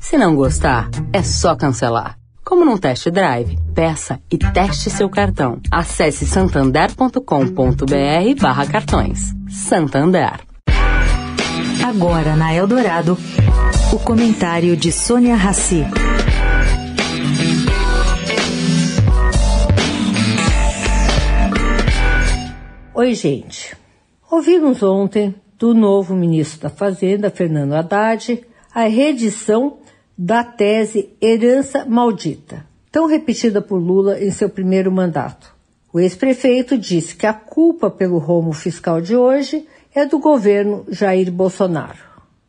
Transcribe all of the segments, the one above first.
Se não gostar, é só cancelar. Como num test drive, peça e teste seu cartão. Acesse santander.com.br barra cartões. Santander. Agora na Eldorado, o comentário de Sônia Rassi. Oi, gente. Ouvimos ontem do novo ministro da Fazenda, Fernando Haddad, a reedição da tese Herança Maldita, tão repetida por Lula em seu primeiro mandato. O ex-prefeito disse que a culpa pelo rombo fiscal de hoje é do governo Jair Bolsonaro.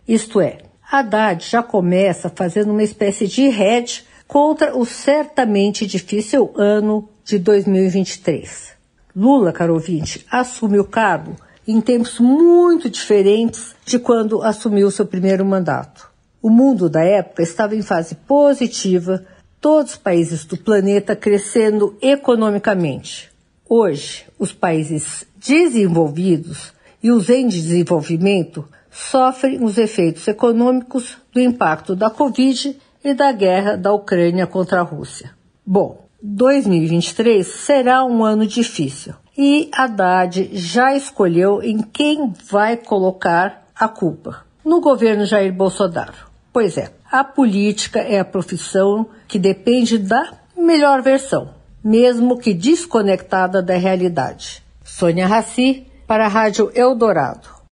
Isto é, Haddad já começa fazendo uma espécie de hedge contra o certamente difícil ano de 2023. Lula, caro ouvinte, assume o cargo em tempos muito diferentes de quando assumiu seu primeiro mandato. O mundo da época estava em fase positiva, todos os países do planeta crescendo economicamente. Hoje, os países desenvolvidos e os em desenvolvimento sofrem os efeitos econômicos do impacto da Covid e da guerra da Ucrânia contra a Rússia. Bom, 2023 será um ano difícil e Haddad já escolheu em quem vai colocar a culpa. No governo Jair Bolsonaro. Pois é, a política é a profissão que depende da melhor versão, mesmo que desconectada da realidade. Sônia Raci, para a Rádio Eldorado.